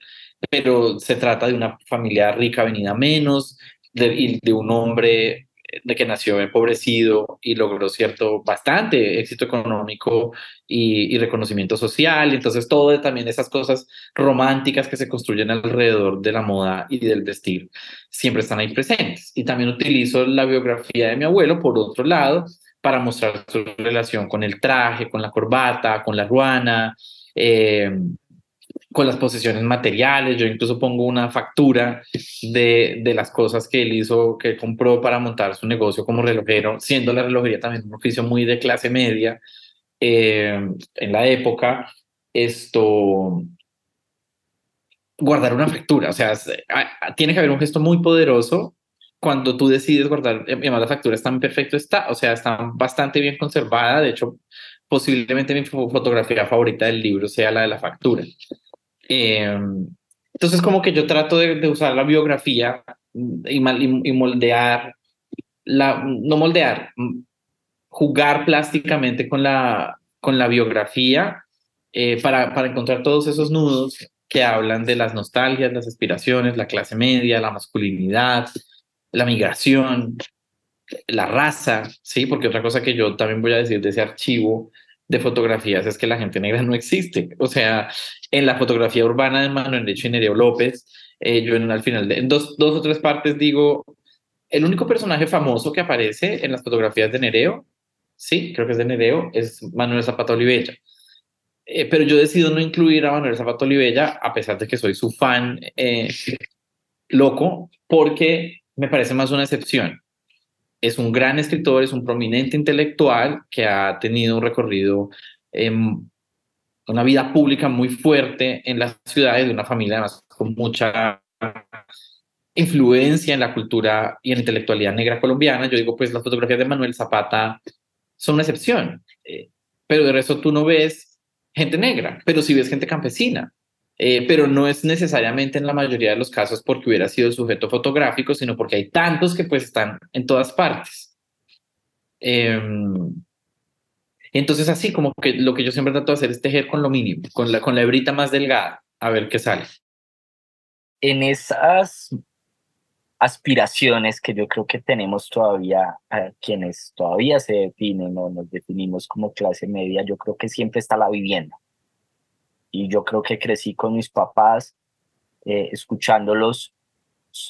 pero se trata de una familia rica venida menos, de un hombre de que nació empobrecido y logró cierto bastante éxito económico y, reconocimiento social. Entonces, todo también esas cosas románticas que se construyen alrededor de la moda y del vestir siempre están ahí presentes. Y también utilizo la biografía de mi abuelo, por otro lado, para mostrar su relación con el traje, con la corbata, con la ruana. Eh, con las posesiones materiales. Yo incluso pongo una factura de, de, las cosas que él hizo, que compró para montar su negocio como relojero, siendo la relojería también un oficio muy de clase media eh, en la época. Esto, guardar una factura, o sea, tiene que haber un gesto muy poderoso cuando tú decides guardar, además la factura está en perfecto está, o sea, está bastante bien conservada, de hecho, posiblemente mi fotografía favorita del libro sea la de la factura. Em, entonces, como que yo trato de, usar la biografía y, moldear, la, no moldear, jugar plásticamente con la, con la biografía eh, para, para encontrar todos esos nudos que hablan de las nostalgias, las aspiraciones, la clase media, la masculinidad, la migración, la raza, ¿sí? Porque otra cosa que yo también voy a decir de ese archivo de fotografías es que la gente negra no existe. O sea, en la fotografía urbana de Manuel Lecho y Nereo López, eh, yo en, al final, de, en dos, dos o tres partes digo, el único personaje famoso que aparece en las fotografías de Nereo, sí, creo que es de Nereo, es Manuel Zapata Olivella. Eh, pero yo decido no incluir a Manuel Zapata Olivella, a pesar de que soy su fan eh, loco, porque me parece más una excepción es un gran escritor, es un prominente intelectual que ha tenido un recorrido, en una vida pública muy fuerte en las ciudades, de una familia además con mucha influencia en la cultura y en la intelectualidad negra colombiana. Yo digo, pues las fotografías de Manuel Zapata son una excepción, eh, pero de resto tú no ves gente negra, pero sí ves gente campesina, eh, pero no es necesariamente en la mayoría de los casos porque hubiera sido sujeto fotográfico, sino porque hay tantos que pues están en todas partes. Em, Entonces así como que lo que yo siempre trato de hacer es tejer con lo mínimo, con la, con la hebrita más delgada, a ver qué sale. En esas aspiraciones que yo creo que tenemos todavía, a quienes todavía se definen o nos definimos como clase media, yo creo que siempre está la vivienda. Y yo creo que crecí con mis papás eh, escuchándolos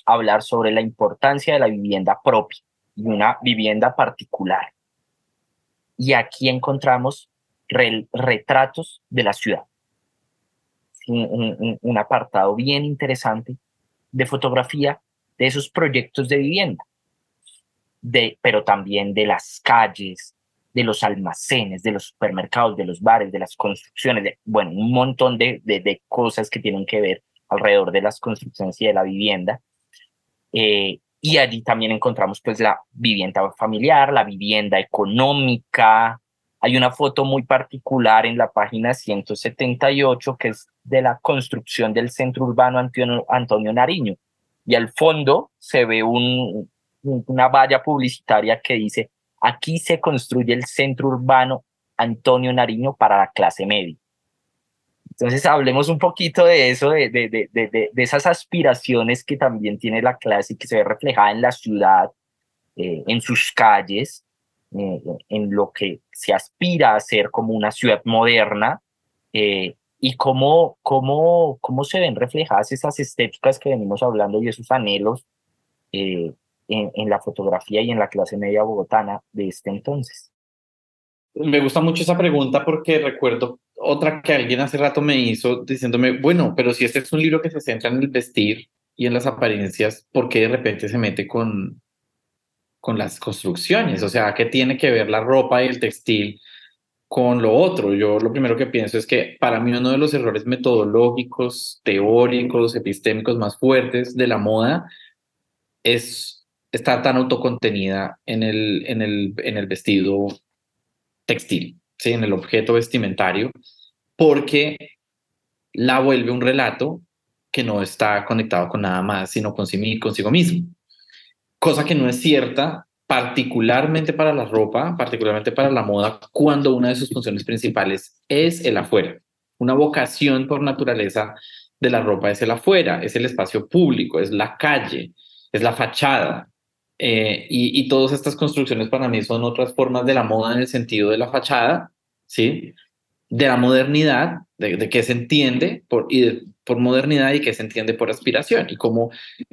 hablar sobre la importancia de la vivienda propia y una vivienda particular. Y aquí encontramos retratos de la ciudad. un, apartado bien interesante de fotografía de esos proyectos de vivienda, de, pero también de las calles, de los almacenes, de los supermercados, de los bares, de las construcciones, de, bueno, un montón de, de, cosas que tienen que ver alrededor de las construcciones y de la vivienda. Eh, y allí también encontramos pues la vivienda familiar, la vivienda económica. Hay una foto muy particular en la página 178 que es de la construcción del centro urbano Antonio, Antonio Nariño. Y al fondo se ve un, una valla publicitaria que dice, aquí se construye el centro urbano Antonio Nariño para la clase media. Entonces hablemos un poquito de eso, de, de, de, de, esas aspiraciones que también tiene la clase y que se ve reflejada en la ciudad, eh, en sus calles, eh, en lo que se aspira a ser como una ciudad moderna eh, y cómo, cómo, cómo se ven reflejadas esas estéticas que venimos hablando y esos anhelos en, en la fotografía y en la clase media bogotana de este entonces. Me gusta mucho esa pregunta porque recuerdo otra que alguien hace rato me hizo diciéndome, bueno, pero si este es un libro que se centra en el vestir y en las apariencias, ¿por qué de repente se mete con, con las construcciones? O sea, ¿qué tiene que ver la ropa y el textil con lo otro? Yo lo primero que pienso es que para mí uno de los errores metodológicos, teóricos, epistémicos más fuertes de la moda es estar tan autocontenida en el, en el, en el vestido textil en el objeto vestimentario, porque la vuelve un relato que no está conectado con nada más, sino con sí, consigo mismo. Cosa que no es cierta, particularmente para la ropa, particularmente para la moda, cuando una de sus funciones principales es el afuera. Una vocación por naturaleza de la ropa es el afuera, es el espacio público, es la calle, es la fachada, eh, y, y, todas estas construcciones para mí son otras formas de la moda en el sentido de la fachada, ¿sí? De la modernidad, de, qué se entiende por, y por modernidad y qué se entiende por aspiración y cómo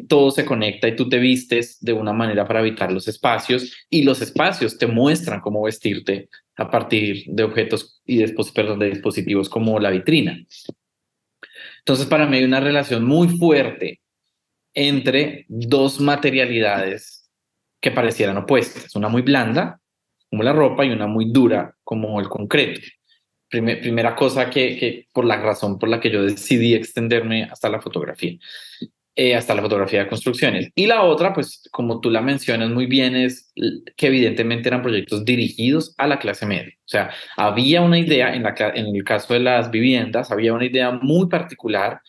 todo se conecta y tú te vistes de una manera para habitar los espacios y los espacios te muestran cómo vestirte a partir de objetos y perdón, de dispositivos como la vitrina. Entonces, para mí hay una relación muy fuerte entre dos materialidades que parecieran opuestas, una muy blanda como la ropa y una muy dura como el concreto. primera cosa que, que, por la razón por la que yo decidí extenderme hasta la fotografía, eh, hasta la fotografía de construcciones. Y la otra, pues como tú la mencionas muy bien, es que evidentemente eran proyectos dirigidos a la clase media. O sea, había una idea, en, la, en el caso de las viviendas, había una idea muy particular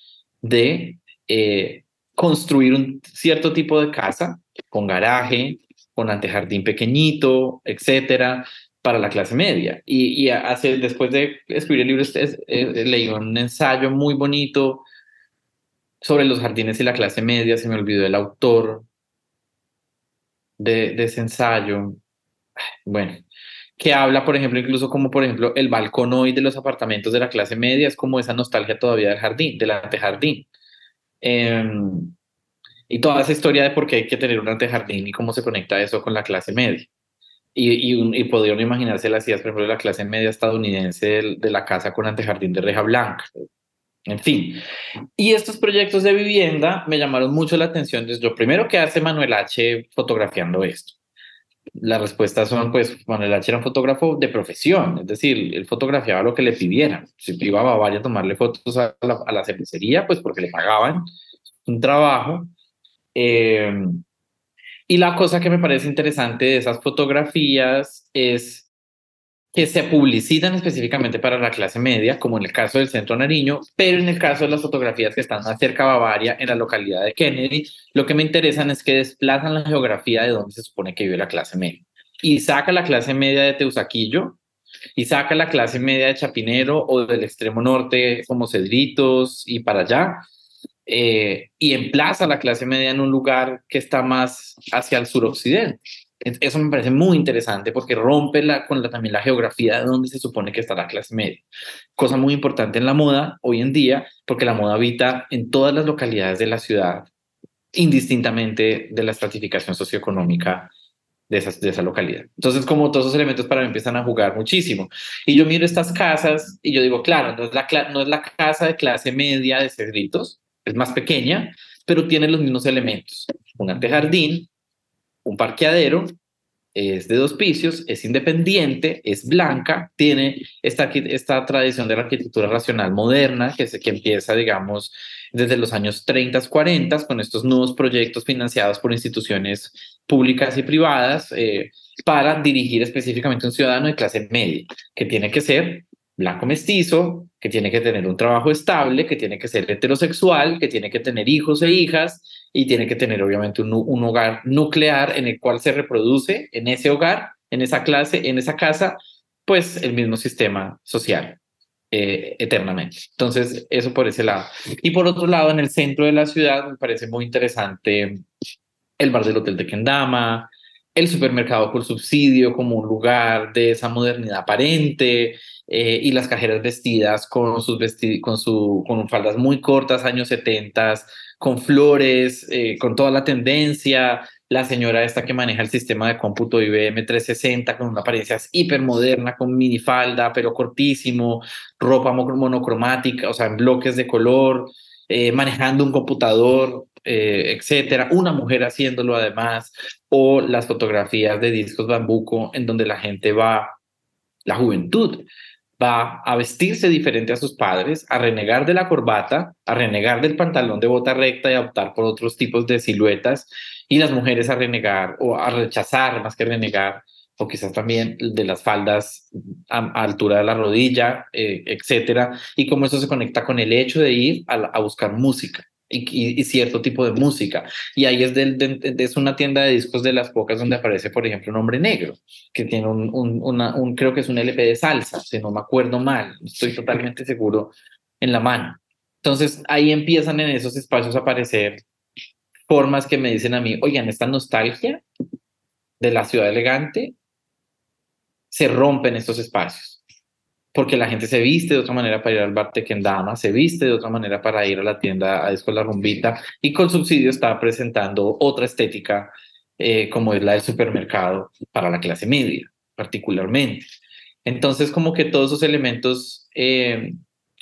de eh, construir un cierto tipo de casa con garaje, con antejardín pequeñito, etcétera, para la clase media. Y, hace, después de escribir el libro, eh, leí un ensayo muy bonito sobre los jardines y la clase media, se me olvidó el autor de, ese ensayo. Bueno, que habla, por ejemplo, incluso como, por ejemplo, el balcón hoy de los apartamentos de la clase media es como esa nostalgia todavía del jardín, del antejardín. Eh, y toda esa historia de por qué hay que tener un antejardín y cómo se conecta eso con la clase media. Y, y, y podría uno imaginarse las ideas, por ejemplo, de la clase media estadounidense de, la casa con antejardín de reja blanca. En fin. Y estos proyectos de vivienda me llamaron mucho la atención. Desde lo primero que hace Manuel H. fotografiando esto. Las respuestas son, pues, Manuel H. era un fotógrafo de profesión, es decir, él fotografiaba lo que le pidieran. Si iba a Bavaria a tomarle fotos a la, a la cervecería, pues porque le pagaban un trabajo Em, y la cosa que me parece interesante de esas fotografías es que se publicitan específicamente para la clase media, como en el caso del Centro Nariño, pero en el caso de las fotografías que están más cerca de Bavaria, en la localidad de Kennedy, lo que me interesan es que desplazan la geografía de donde se supone que vive la clase media. Y saca la clase media de Teusaquillo y saca la clase media de Chapinero o del extremo norte como Cedritos y para allá, eh, y emplaza a la clase media en un lugar que está más hacia el suroccidente. Eso me parece muy interesante porque rompe la, con la, también la geografía de donde se supone que está la clase media. Cosa muy importante en la moda hoy en día, porque la moda habita en todas las localidades de la ciudad, indistintamente de la estratificación socioeconómica de, esas, de esa localidad. Entonces, como todos esos elementos para mí empiezan a jugar muchísimo. Y yo miro estas casas y yo digo, claro, no es la, no es la casa de clase media de Cedritos, es más pequeña, pero tiene los mismos elementos. Un antejardín, un parqueadero, es de dos pisos, es independiente, es blanca, tiene esta, esta tradición de la arquitectura racional moderna que, se, que empieza, digamos, desde los años 30, 40, con estos nuevos proyectos financiados por instituciones públicas y privadas eh, para dirigir específicamente a un ciudadano de clase media, que tiene que ser blanco mestizo, que tiene que tener un trabajo estable, que tiene que ser heterosexual, que tiene que tener hijos e hijas y tiene que tener obviamente un, un, hogar nuclear en el cual se reproduce en ese hogar, en esa clase, en esa casa, pues el mismo sistema social eh, eternamente. Entonces, eso por ese lado. Y por otro lado, en el centro de la ciudad me parece muy interesante el bar del Hotel de Kendama, el supermercado por subsidio como un lugar de esa modernidad aparente, eh, y las cajeras vestidas con sus con su con faldas muy cortas años 70 con flores eh, con toda la tendencia. La señora esta que maneja el sistema de cómputo IBM 360 con una apariencia hiper moderna con minifalda pero cortísimo ropa monocromática o sea en bloques de color eh, manejando un computador etcétera. Una mujer haciéndolo además o las fotografías de discos bambuco en donde la gente va la juventud va a vestirse diferente a sus padres, a renegar de la corbata, a renegar del pantalón de bota recta y a optar por otros tipos de siluetas, y las mujeres a renegar o a rechazar más que renegar, o quizás también de las faldas a, altura de la rodilla, eh, etcétera, y cómo eso se conecta con el hecho de ir a buscar música y, cierto tipo de música. Y ahí es, del, es una tienda de discos de las pocas donde aparece, por ejemplo, un hombre negro, que tiene un, un, creo que es un LP de salsa, si no me acuerdo mal, estoy totalmente seguro en la mano. Entonces ahí empiezan en esos espacios a aparecer formas que me dicen a mí, oigan, esta nostalgia de la ciudad elegante se rompe en estos espacios porque la gente se viste de otra manera para ir al bar Tequendama, se viste de otra manera para ir a la tienda a Escuela Rumbita y con subsidio está presentando otra estética eh, como es la del supermercado para la clase media, particularmente. Entonces, como que todos esos elementos, eh,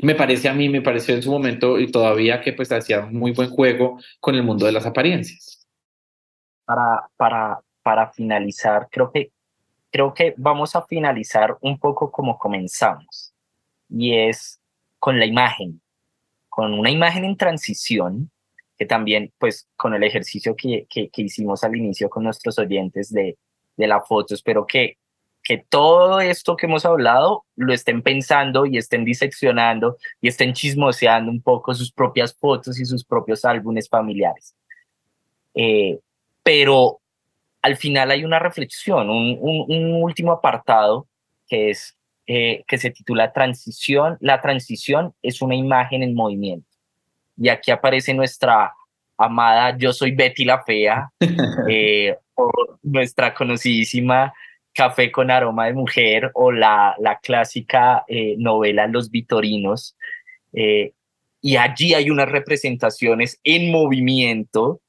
me parece a mí, me pareció en su momento y todavía que pues hacía muy buen juego con el mundo de las apariencias. Para, para, para finalizar, creo que creo que vamos a finalizar un poco como comenzamos, y es con la imagen, con una imagen en transición, que también, pues, con el ejercicio que, que, hicimos al inicio con nuestros oyentes de, de la foto, espero que, que todo esto que hemos hablado lo estén pensando y estén diseccionando y estén chismoseando un poco sus propias fotos y sus propios álbumes familiares. Eh, pero al final hay una reflexión, un, último apartado que es eh, que se titula Transición. La transición es una imagen en movimiento. Y aquí aparece nuestra amada Yo soy Betty la Fea, eh, o nuestra conocidísima Café con aroma de mujer, o la, la clásica eh, novela Los Vitorinos. y allí hay unas representaciones en movimiento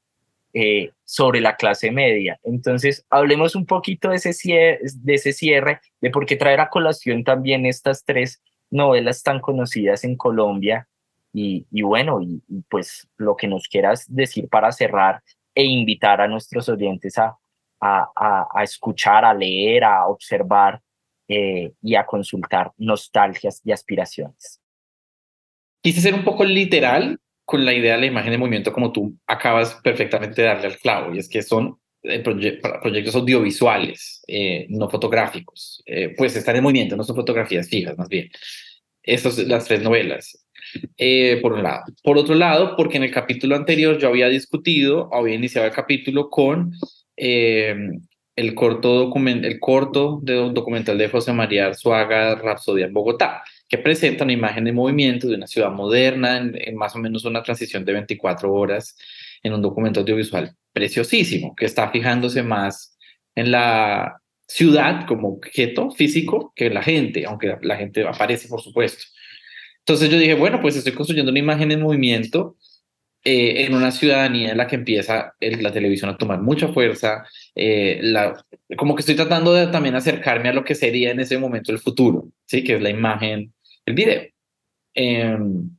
eh, sobre la clase media. Entonces, hablemos un poquito de ese, cierre, de ese cierre, por qué traer a colación también estas tres novelas tan conocidas en Colombia y, bueno, y, pues lo que nos quieras decir para cerrar e invitar a nuestros oyentes a, escuchar, a leer, a observar eh, y a consultar nostalgias y aspiraciones. Quise ser un poco literal con la idea de la imagen de movimiento como tú acabas perfectamente de darle al clavo, y es que son eh, proyectos audiovisuales, eh, no fotográficos, eh, pues están en movimiento, no son fotografías fijas más bien. Estas las tres novelas, por un lado. Por otro lado, porque en el capítulo anterior yo había discutido, había iniciado el capítulo con el el corto, el corto de un documental de José María Arzuaga, Rapsodia en Bogotá, que presenta una imagen de movimiento de una ciudad moderna en, más o menos una transición de 24 horas en un documento audiovisual preciosísimo, que está fijándose más en la ciudad como objeto físico que la gente, aunque la gente aparece, por supuesto. Entonces yo dije, bueno, pues estoy construyendo una imagen en movimiento eh, en una ciudadanía en la que empieza la televisión a tomar mucha fuerza, eh, la, como que estoy tratando de también acercarme a lo que sería en ese momento el futuro, ¿sí? que es la imagen, el video. Em,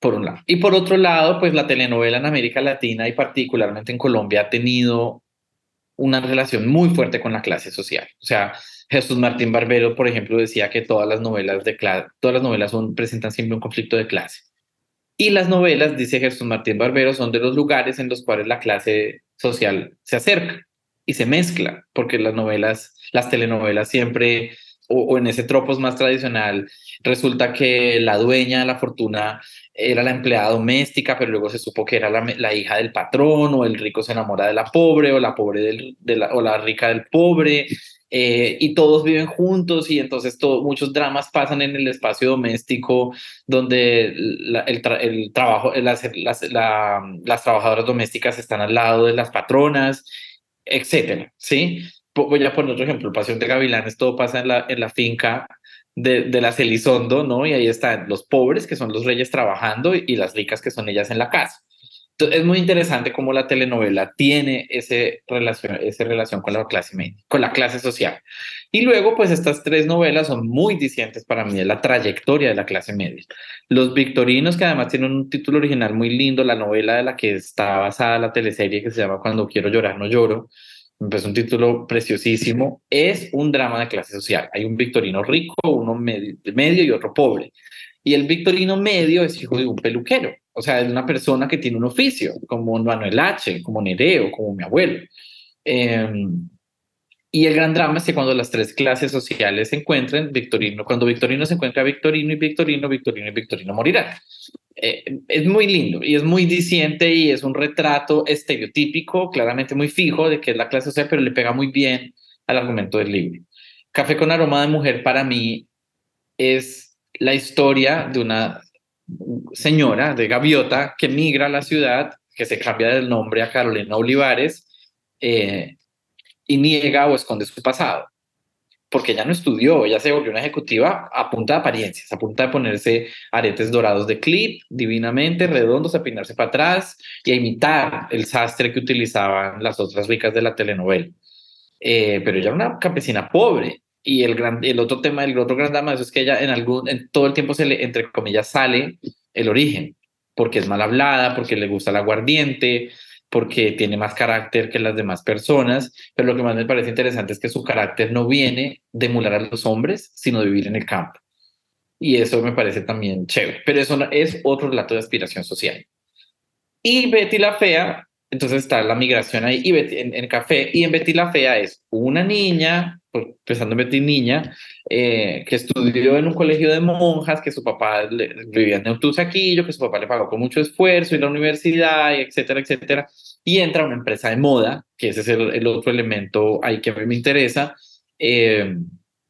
por un lado. Y por otro lado, pues la telenovela en América Latina y particularmente en Colombia ha tenido una relación muy fuerte con la clase social. O sea, Jesús Martín Barbero, por ejemplo, decía que todas las novelas de todas las novelas son, presentan siempre un conflicto de clase. Y las novelas, dice Jesús Martín Barbero, son de los lugares en los cuales la clase social se acerca y se mezcla, porque las novelas, las telenovelas siempre, o, en ese tropos más tradicional, resulta que la dueña de la fortuna era la empleada doméstica, pero luego se supo que era la, hija del patrón, o el rico se enamora de la pobre, o la pobre del, de la, o la rica del pobre, eh, y todos viven juntos y entonces todo, muchos dramas pasan en el espacio doméstico donde el, trabajo, las, las, trabajadoras domésticas están al lado de las patronas, etcétera, ¿sí? Voy a poner otro ejemplo, Pasión de Gavilanes, todo pasa en la, en la finca de, de las Elizondo, ¿no? Y ahí están los pobres, que son los reyes trabajando, y las ricas, que son ellas en la casa es muy interesante cómo la telenovela tiene ese relación, esa relación con la clase media, con la clase social. Y luego, pues estas tres novelas son muy discientes para mí de la trayectoria de la clase media. Los Victorinos, que además tienen un título original muy lindo, la novela de la que está basada la teleserie que se llama Cuando quiero llorar, no lloro, es un título preciosísimo, es un drama de clase social. Hay un Victorino rico, uno medio, y otro pobre. Y el Victorino medio es hijo de un peluquero o sea, es una persona que tiene un oficio, como Manuel H., como Nereo, como mi abuelo. Em, y el gran drama es que cuando las tres clases sociales se encuentren, Victorino, cuando Victorino se encuentra Victorino y Victorino, Victorino y Victorino morirán. Eh, es muy lindo y es muy diciente y es un retrato estereotípico, claramente muy fijo de que es la clase social, pero le pega muy bien al argumento del libro. Café con aroma de mujer para mí es la historia de una señora de Gaviota que migra a la ciudad, que se cambia del nombre a Carolina Olivares eh, y niega o esconde su pasado. Porque ella no estudió, ella se volvió una ejecutiva a punta de apariencias, a punta de ponerse aretes dorados de clip, divinamente, redondos, a pinarse para atrás y a imitar el sastre que utilizaban las otras ricas de la telenovela. Eh, pero ella era una campesina pobre y el, gran, el otro tema, el otro gran drama es que ella en algún, en todo el tiempo se le, entre comillas, sale el origen, porque es mal hablada, porque le gusta el aguardiente, porque tiene más carácter que las demás personas, pero lo que más me parece interesante es que su carácter no viene de emular a los hombres, sino de vivir en el campo. Y eso me parece también chévere, pero eso es otro relato de aspiración social. Y Betty la Fea entonces está la migración ahí y en, en, café. Y en Betty la Fea es una niña, pues, empezando en Betty niña, eh, que estudió en un colegio de monjas, que su papá le, vivía en Neutusaquillo, que su papá le pagó con mucho esfuerzo y la universidad, y etcétera, etcétera. Y entra a una empresa de moda, que ese es el, otro elemento ahí que a mí me interesa, eh,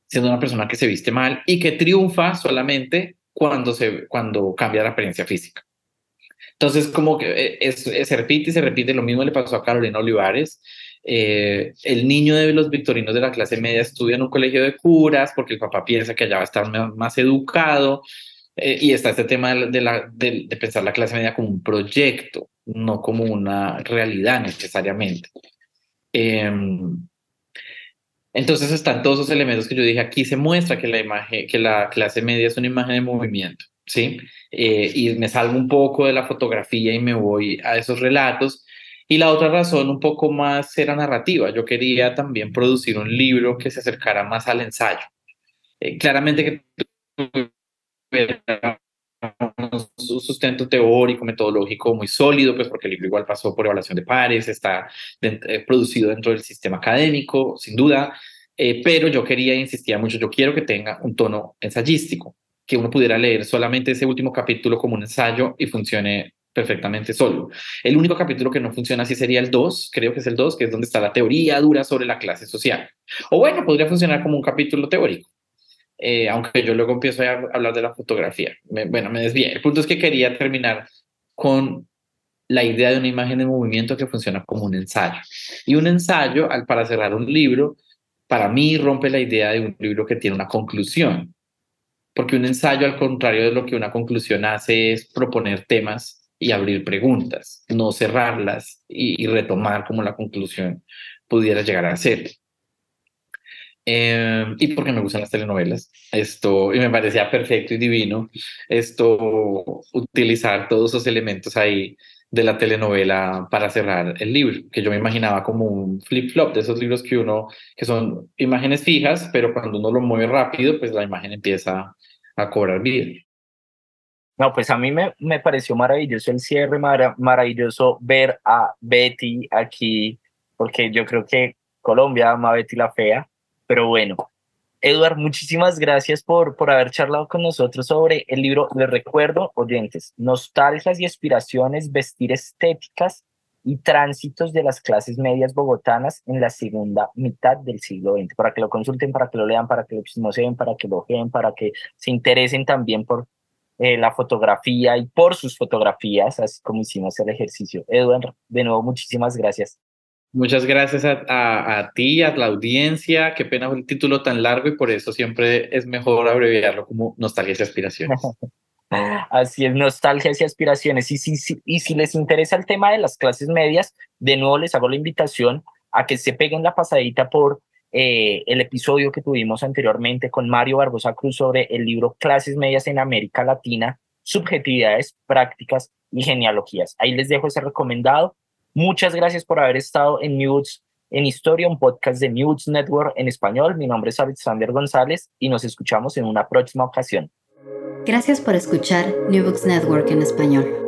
siendo una persona que se viste mal y que triunfa solamente cuando, se, cuando cambia la apariencia física. Entonces, como que eh, se repite y se repite, lo mismo le pasó a Carolina Olivares. Eh, el niño de los victorinos de la clase media estudia en un colegio de curas porque el papá piensa que allá va a estar más, educado. Eh, y está este tema de, pensar la clase media como un proyecto, no como una realidad necesariamente. Em, entonces están todos esos elementos que yo dije, aquí se muestra que la, imagen, que la clase media es una imagen de movimiento. ¿sí? Eh, y me salgo un poco de la fotografía y me voy a esos relatos. Y la otra razón un poco más era narrativa. Yo quería también producir un libro que se acercara más al ensayo. Eh, claramente que un sustento teórico, metodológico muy sólido, pues porque el libro igual pasó por evaluación de pares, está eh, producido dentro del sistema académico, sin duda, pero yo quería, insistía mucho, yo quiero que tenga un tono ensayístico, que uno pudiera leer solamente ese último capítulo como un ensayo y funcione perfectamente solo. El único capítulo que no funciona así sería el 2, creo que es el 2, que es donde está la teoría dura sobre la clase social. O bueno, podría funcionar como un capítulo teórico, eh, aunque yo luego empiezo a hablar de la fotografía. bueno, me desvié. El punto es que quería terminar con la idea de una imagen de movimiento que funciona como un ensayo. Y un ensayo, al, para cerrar un libro, para mí rompe la idea de un libro que tiene una conclusión. Porque un ensayo, al contrario de lo que una conclusión hace, es proponer temas y abrir preguntas, no cerrarlas y, retomar como la conclusión pudiera llegar a ser. Eh, y porque me gustan las telenovelas, esto, y me parecía perfecto y divino, esto, utilizar todos esos elementos ahí de la telenovela para cerrar el libro, que yo me imaginaba como un flip-flop de esos libros que uno, que son imágenes fijas, pero cuando uno lo mueve rápido, pues la imagen empieza a cobrar vida. No, pues a mí me, me pareció maravilloso el cierre, maravilloso ver a Betty aquí, porque yo creo que Colombia ama a Betty la Fea, pero bueno. Eduard, muchísimas gracias por, por haber charlado con nosotros sobre el libro. Les recuerdo, oyentes, Nostalgias y aspiraciones, vestir estéticas y tránsitos de las clases medias bogotanas en la segunda mitad del siglo XX, para que lo consulten, para que lo lean, para que lo chismoseen, para que lo vean, para que se interesen también por eh, la fotografía y por sus fotografías, así como hicimos el ejercicio. Edward, de nuevo, muchísimas gracias. Muchas gracias a, a, ti, a la audiencia. Qué pena el título tan largo y por eso siempre es mejor abreviarlo como Nostalgias y Aspiraciones. Así es, Nostalgias y Aspiraciones. Y si, y si les interesa el tema de las clases medias, de nuevo les hago la invitación a que se peguen la pasadita por eh, el episodio que tuvimos anteriormente con Mario Barbosa Cruz sobre el libro Clases Medias en América Latina, Subjetividades, Prácticas y Genealogías. Ahí les dejo ese recomendado. Muchas gracias por haber estado en News en Historia, un podcast de News Network en español. Mi nombre es Alexander González y nos escuchamos en una próxima ocasión. Gracias por escuchar New Books Network en español.